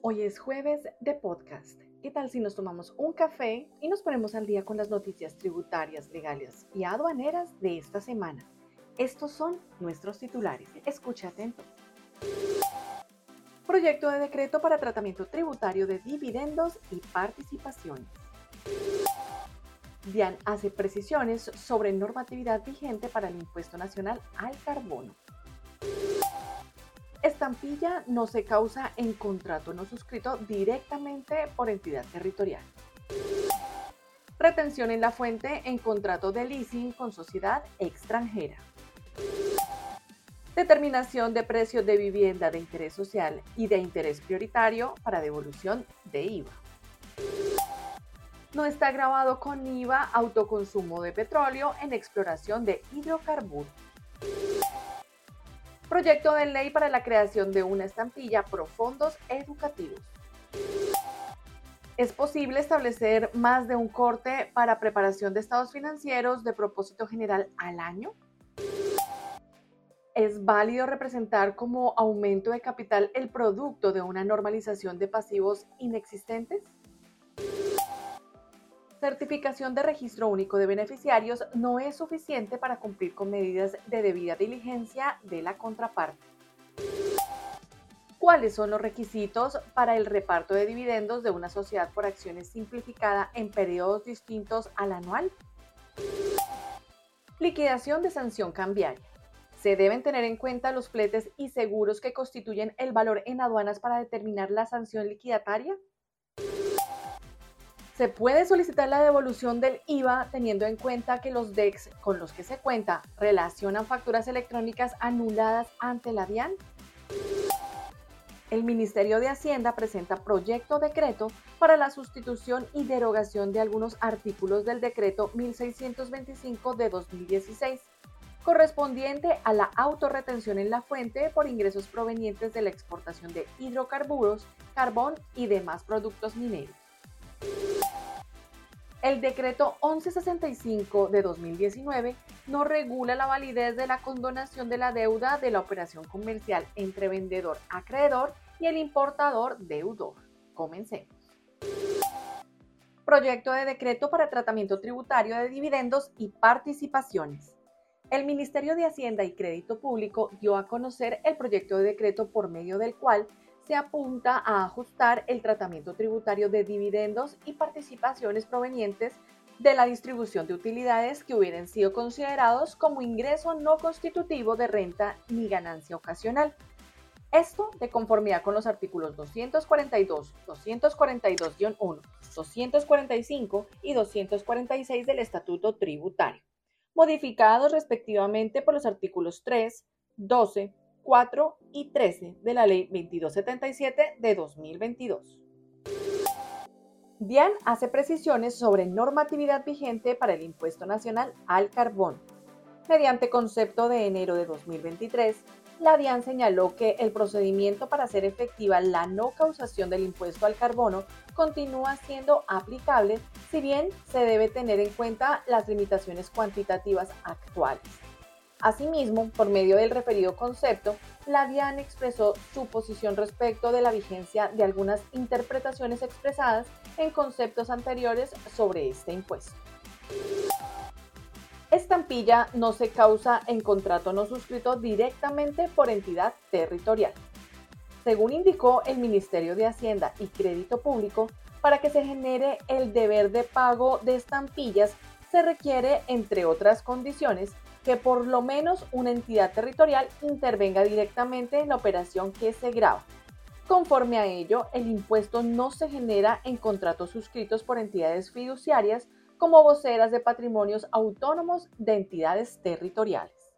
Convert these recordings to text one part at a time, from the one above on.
Hoy es jueves de podcast. ¿Qué tal si nos tomamos un café y nos ponemos al día con las noticias tributarias, legales y aduaneras de esta semana? Estos son nuestros titulares. Escucha atento. Proyecto de decreto para tratamiento tributario de dividendos y participaciones. DIAN hace precisiones sobre normatividad vigente para el impuesto nacional al carbono. Estampilla no se causa en contrato no suscrito directamente por entidad territorial. Retención en la fuente en contrato de leasing con sociedad extranjera. Determinación de precios de vivienda de interés social y de interés prioritario para devolución de IVA. No está grabado con IVA autoconsumo de petróleo en exploración de hidrocarburos. Proyecto de ley para la creación de una estampilla pro fondos educativos. Es posible establecer más de un corte para preparación de estados financieros de propósito general al año. ¿Es válido representar como aumento de capital el producto de una normalización de pasivos inexistentes? Certificación de registro único de beneficiarios no es suficiente para cumplir con medidas de debida diligencia de la contraparte. ¿Cuáles son los requisitos para el reparto de dividendos de una sociedad por acciones simplificada en periodos distintos al anual? Liquidación de sanción cambiaria. Se deben tener en cuenta los fletes y seguros que constituyen el valor en aduanas para determinar la sanción liquidataria. Se puede solicitar la devolución del IVA teniendo en cuenta que los DEX con los que se cuenta relacionan facturas electrónicas anuladas ante la DIAN. El Ministerio de Hacienda presenta proyecto decreto para la sustitución y derogación de algunos artículos del decreto 1625 de 2016, correspondiente a la autorretención en la fuente por ingresos provenientes de la exportación de hidrocarburos, carbón y demás productos mineros. El decreto 1165 de 2019 no regula la validez de la condonación de la deuda de la operación comercial entre vendedor-acreedor y el importador-deudor. Comencemos. Proyecto de decreto para tratamiento tributario de dividendos y participaciones. El Ministerio de Hacienda y Crédito Público dio a conocer el proyecto de decreto por medio del cual se apunta a ajustar el tratamiento tributario de dividendos y participaciones provenientes de la distribución de utilidades que hubieran sido considerados como ingreso no constitutivo de renta ni ganancia ocasional. Esto de conformidad con los artículos 242, 242-1, 245 y 246 del Estatuto Tributario, modificados respectivamente por los artículos 3, 12, 4 y 13 de la Ley 2277 de 2022. DIAN hace precisiones sobre normatividad vigente para el impuesto nacional al carbón. Mediante concepto de enero de 2023, la DIAN señaló que el procedimiento para hacer efectiva la no causación del impuesto al carbono continúa siendo aplicable, si bien se debe tener en cuenta las limitaciones cuantitativas actuales. Asimismo, por medio del referido concepto, la DIAN expresó su posición respecto de la vigencia de algunas interpretaciones expresadas en conceptos anteriores sobre este impuesto. Estampilla no se causa en contrato no suscrito directamente por entidad territorial. Según indicó el Ministerio de Hacienda y Crédito Público, para que se genere el deber de pago de estampillas se requiere, entre otras condiciones, que por lo menos una entidad territorial intervenga directamente en la operación que se graba. Conforme a ello, el impuesto no se genera en contratos suscritos por entidades fiduciarias como voceras de patrimonios autónomos de entidades territoriales.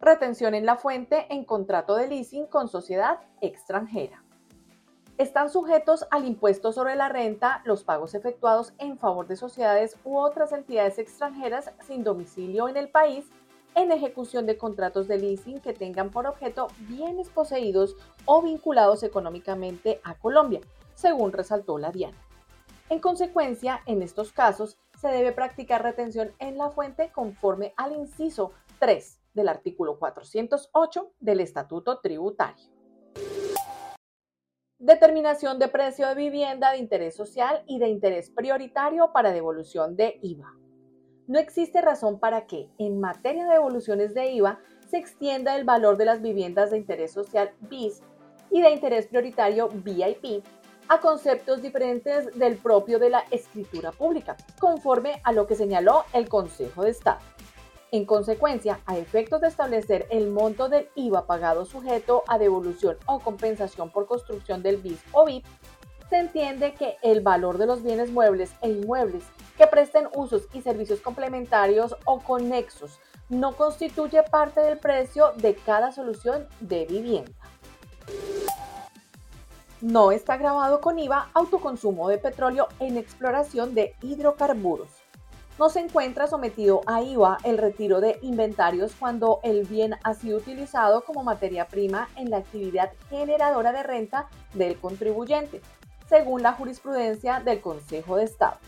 Retención en la fuente en contrato de leasing con sociedad extranjera. Están sujetos al impuesto sobre la renta los pagos efectuados en favor de sociedades u otras entidades extranjeras sin domicilio en el país en ejecución de contratos de leasing que tengan por objeto bienes poseídos o vinculados económicamente a Colombia, según resaltó la DIAN. En consecuencia, en estos casos, se debe practicar retención en la fuente conforme al inciso 3 del artículo 408 del Estatuto Tributario. Determinación de precio de vivienda de interés social y de interés prioritario para devolución de IVA. No existe razón para que, en materia de devoluciones de IVA, se extienda el valor de las viviendas de interés social BIS y de interés prioritario VIP a conceptos diferentes del propio de la escritura pública, conforme a lo que señaló el Consejo de Estado. En consecuencia, a efectos de establecer el monto del IVA pagado sujeto a devolución o compensación por construcción del BIS o BIP, se entiende que el valor de los bienes muebles e inmuebles que presten usos y servicios complementarios o conexos no constituye parte del precio de cada solución de vivienda. No está grabado con IVA autoconsumo de petróleo en exploración de hidrocarburos no se encuentra sometido a IVA el retiro de inventarios cuando el bien ha sido utilizado como materia prima en la actividad generadora de renta del contribuyente, según la jurisprudencia del Consejo de Estado.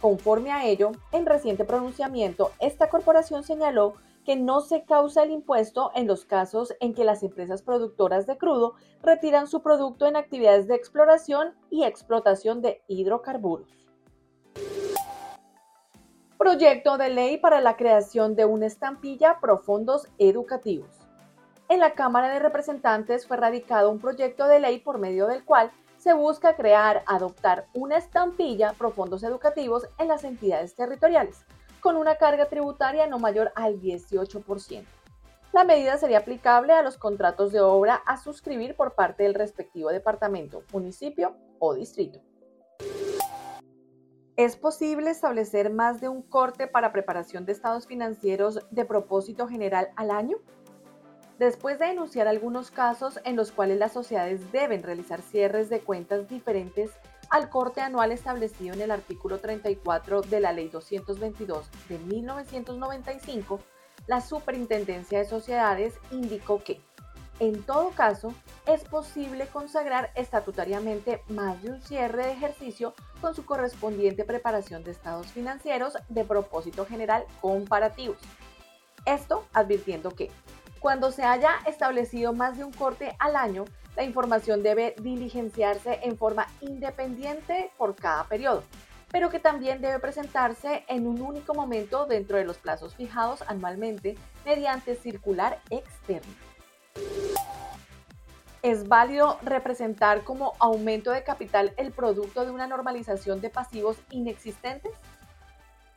Conforme a ello, en reciente pronunciamiento, esta corporación señaló que no se causa el impuesto en los casos en que las empresas productoras de crudo retiran su producto en actividades de exploración y explotación de hidrocarburos. Proyecto de ley para la creación de una estampilla pro fondos educativos. En la Cámara de Representantes fue radicado un proyecto de ley por medio del cual se busca crear, adoptar una estampilla pro fondos educativos en las entidades territoriales, con una carga tributaria no mayor al 18%. La medida sería aplicable a los contratos de obra a suscribir por parte del respectivo departamento, municipio o distrito. ¿Es posible establecer más de un corte para preparación de estados financieros de propósito general al año? Después de denunciar algunos casos en los cuales las sociedades deben realizar cierres de cuentas diferentes al corte anual establecido en el artículo 34 de la Ley 222 de 1995, la Superintendencia de Sociedades indicó que en todo caso, es posible consagrar estatutariamente más de un cierre de ejercicio con su correspondiente preparación de estados financieros de propósito general comparativos. Esto advirtiendo que, cuando se haya establecido más de un corte al año, la información debe diligenciarse en forma independiente por cada periodo, pero que también debe presentarse en un único momento dentro de los plazos fijados anualmente mediante circular externa. ¿Es válido representar como aumento de capital el producto de una normalización de pasivos inexistentes?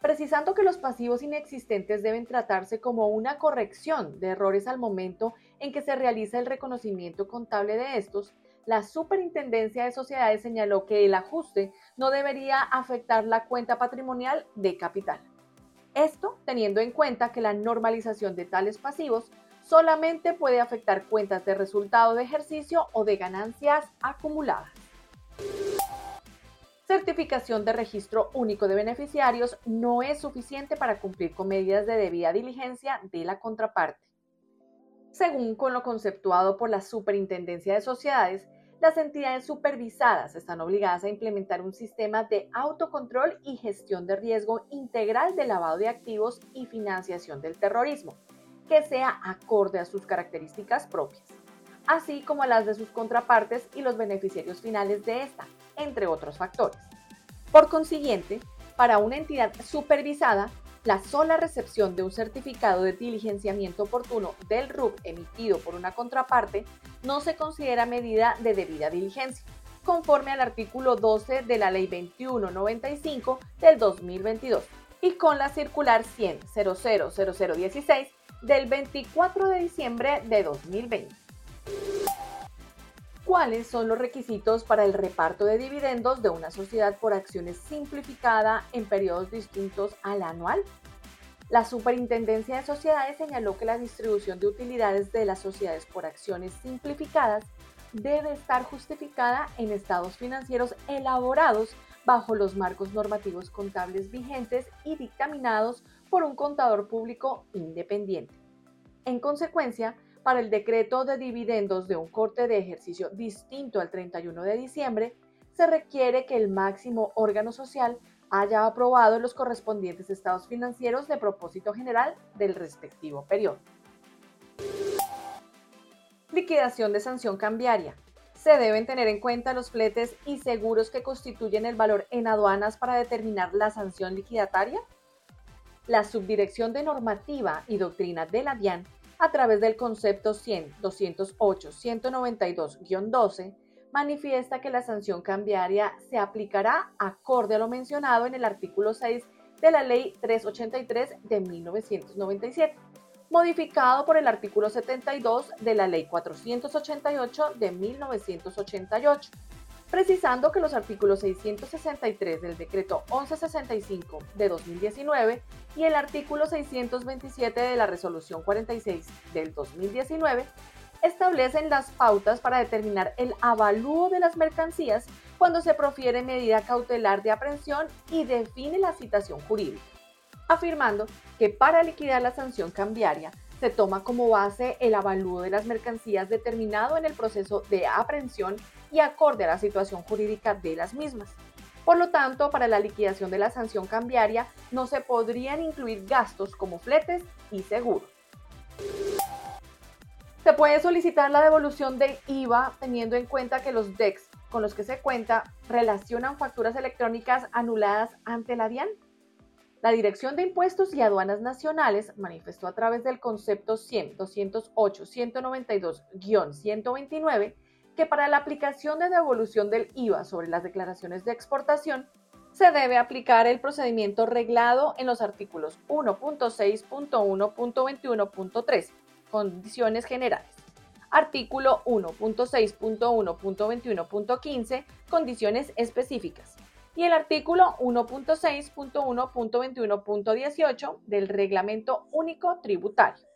Precisando que los pasivos inexistentes deben tratarse como una corrección de errores al momento en que se realiza el reconocimiento contable de estos, la Superintendencia de Sociedades señaló que el ajuste no debería afectar la cuenta patrimonial de capital. Esto teniendo en cuenta que la normalización de tales pasivos solamente puede afectar cuentas de resultado de ejercicio o de ganancias acumuladas. Certificación de registro único de beneficiarios no es suficiente para cumplir con medidas de debida diligencia de la contraparte. Según con lo conceptuado por la Superintendencia de Sociedades, las entidades supervisadas están obligadas a implementar un sistema de autocontrol y gestión de riesgo integral de lavado de activos y financiación del terrorismo, que sea acorde a sus características propias, así como a las de sus contrapartes y los beneficiarios finales de esta, entre otros factores. Por consiguiente, para una entidad supervisada, la sola recepción de un certificado de diligenciamiento oportuno del RUP emitido por una contraparte no se considera medida de debida diligencia, conforme al artículo 12 de la Ley 2195 del 2022 y con la circular 100 000016 del 24 de diciembre de 2020. ¿Cuáles son los requisitos para el reparto de dividendos de una sociedad por acciones simplificada en periodos distintos al anual? La Superintendencia de Sociedades señaló que la distribución de utilidades de las sociedades por acciones simplificadas debe estar justificada en estados financieros elaborados bajo los marcos normativos contables vigentes y dictaminados por un contador público independiente. En consecuencia, para el decreto de dividendos de un corte de ejercicio distinto al 31 de diciembre, se requiere que el máximo órgano social haya aprobado los correspondientes estados financieros de propósito general del respectivo periodo. Liquidación de sanción cambiaria. se deben tener en cuenta los fletes y seguros que constituyen el valor en aduanas para determinar la sanción liquidataria? La Subdirección de Normativa y Doctrina de la DIAN, a través del concepto 100-208-192-12, manifiesta que la sanción cambiaria se aplicará acorde a lo mencionado en el artículo 6 de la Ley 383 de 1997 modificado por el artículo 72 de la Ley 488 de 1988, precisando que los artículos 663 del Decreto 1165 de 2019 y el artículo 627 de la Resolución 46 del 2019 establecen las pautas para determinar el avalúo de las mercancías cuando se profiere medida cautelar de aprehensión y define la citación jurídica afirmando que para liquidar la sanción cambiaria se toma como base el avalúo de las mercancías determinado en el proceso de aprehensión y acorde a la situación jurídica de las mismas. Por lo tanto, para la liquidación de la sanción cambiaria no se podrían incluir gastos como fletes y seguros. Se puede solicitar la devolución del IVA teniendo en cuenta que los DEX con los que se cuenta relacionan facturas electrónicas anuladas ante la DIAN. La Dirección de Impuestos y Aduanas Nacionales manifestó a través del concepto 100-208-192-129 que para la aplicación de devolución del IVA sobre las declaraciones de exportación se debe aplicar el procedimiento reglado en los artículos 1.6.1.21.3, condiciones generales. Artículo 1.6.1.21.15, condiciones específicas y el artículo 1.6.1.21.18 del Reglamento Único Tributario.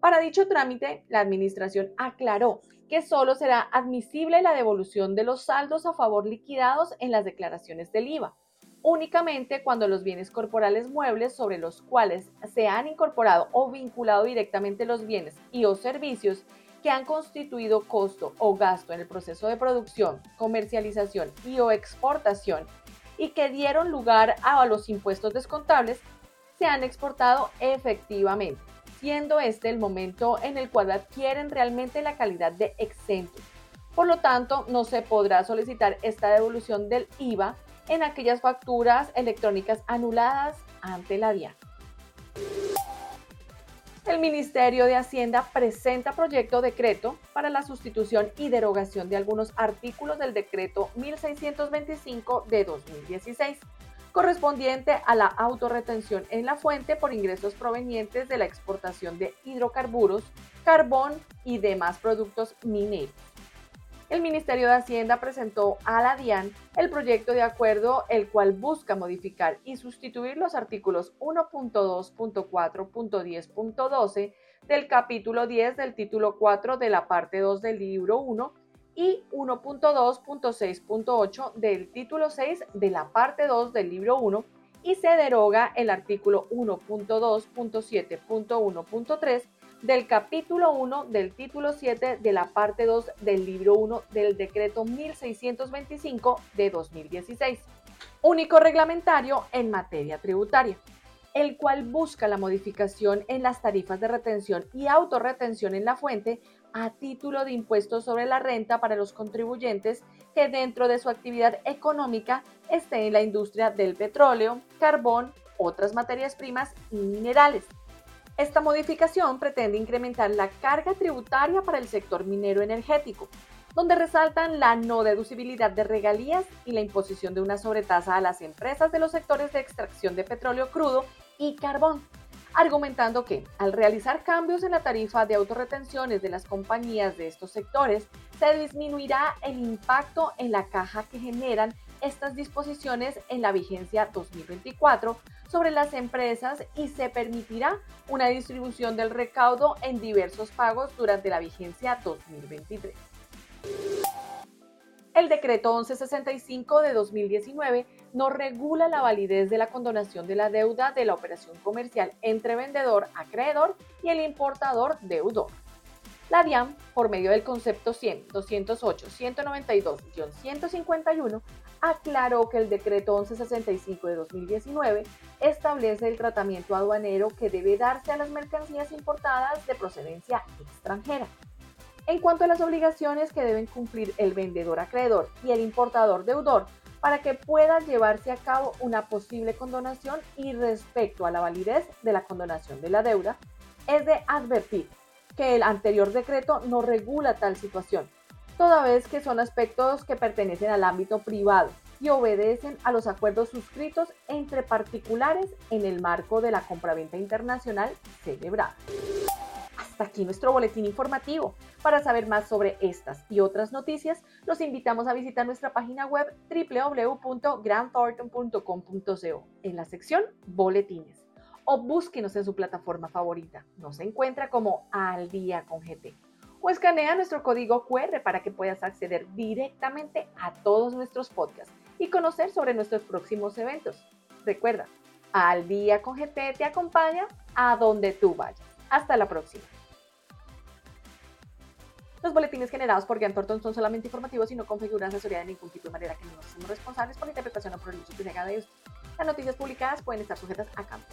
Para dicho trámite, la Administración aclaró que solo será admisible la devolución de los saldos a favor liquidados en las declaraciones del IVA, únicamente cuando los bienes corporales muebles sobre los cuales se han incorporado o vinculado directamente los bienes y o servicios que han constituido costo o gasto en el proceso de producción, comercialización y o exportación y que dieron lugar a los impuestos descontables se han exportado efectivamente, siendo este el momento en el cual adquieren realmente la calidad de exento. Por lo tanto, no se podrá solicitar esta devolución del IVA en aquellas facturas electrónicas anuladas ante la DIAN. El Ministerio de Hacienda presenta proyecto decreto para la sustitución y derogación de algunos artículos del decreto 1625 de 2016, correspondiente a la autorretención en la fuente por ingresos provenientes de la exportación de hidrocarburos, carbón y demás productos mineros. El Ministerio de Hacienda presentó a la DIAN el proyecto de acuerdo el cual busca modificar y sustituir los artículos 1.2.4.10.12 del capítulo 10 del título 4 de la parte 2 del libro 1 y 1.2.6.8 del título 6 de la parte 2 del libro 1 y se deroga el artículo 1.2.7.1.3 del capítulo 1 del título 7 de la parte 2 del libro 1 del decreto 1625 de 2016, único reglamentario en materia tributaria, el cual busca la modificación en las tarifas de retención y autorretención en la fuente a título de impuestos sobre la renta para los contribuyentes que dentro de su actividad económica esté en la industria del petróleo, carbón, otras materias primas y minerales. Esta modificación pretende incrementar la carga tributaria para el sector minero energético, donde resaltan la no deducibilidad de regalías y la imposición de una sobretasa a las empresas de los sectores de extracción de petróleo crudo y carbón, argumentando que al realizar cambios en la tarifa de autorretenciones de las compañías de estos sectores, se disminuirá el impacto en la caja que generan estas disposiciones en la vigencia 2024 sobre las empresas y se permitirá una distribución del recaudo en diversos pagos durante la vigencia 2023. El decreto 1165 de 2019 no regula la validez de la condonación de la deuda de la operación comercial entre vendedor, acreedor y el importador deudor. La DIAM, por medio del concepto 100, 208, 192-151, aclaró que el decreto 1165 de 2019 establece el tratamiento aduanero que debe darse a las mercancías importadas de procedencia extranjera. En cuanto a las obligaciones que deben cumplir el vendedor acreedor y el importador deudor para que pueda llevarse a cabo una posible condonación y respecto a la validez de la condonación de la deuda, es de advertir que el anterior decreto no regula tal situación, toda vez que son aspectos que pertenecen al ámbito privado y obedecen a los acuerdos suscritos entre particulares en el marco de la compraventa internacional celebrada. Hasta aquí nuestro boletín informativo. Para saber más sobre estas y otras noticias, los invitamos a visitar nuestra página web www.grandthornton.com.co en la sección Boletines o búsquenos en su plataforma favorita. Nos encuentra como Al Día con GT o escanea nuestro código QR para que puedas acceder directamente a todos nuestros podcasts y conocer sobre nuestros próximos eventos. Recuerda, Al Día con GT te acompaña a donde tú vayas. Hasta la próxima. Los boletines generados por Grant Thornton son solamente informativos y no configuran asesoría de ningún tipo de manera que no somos responsables por la interpretación o por el uso que se haga de ellos. Las noticias publicadas pueden estar sujetas a cambio.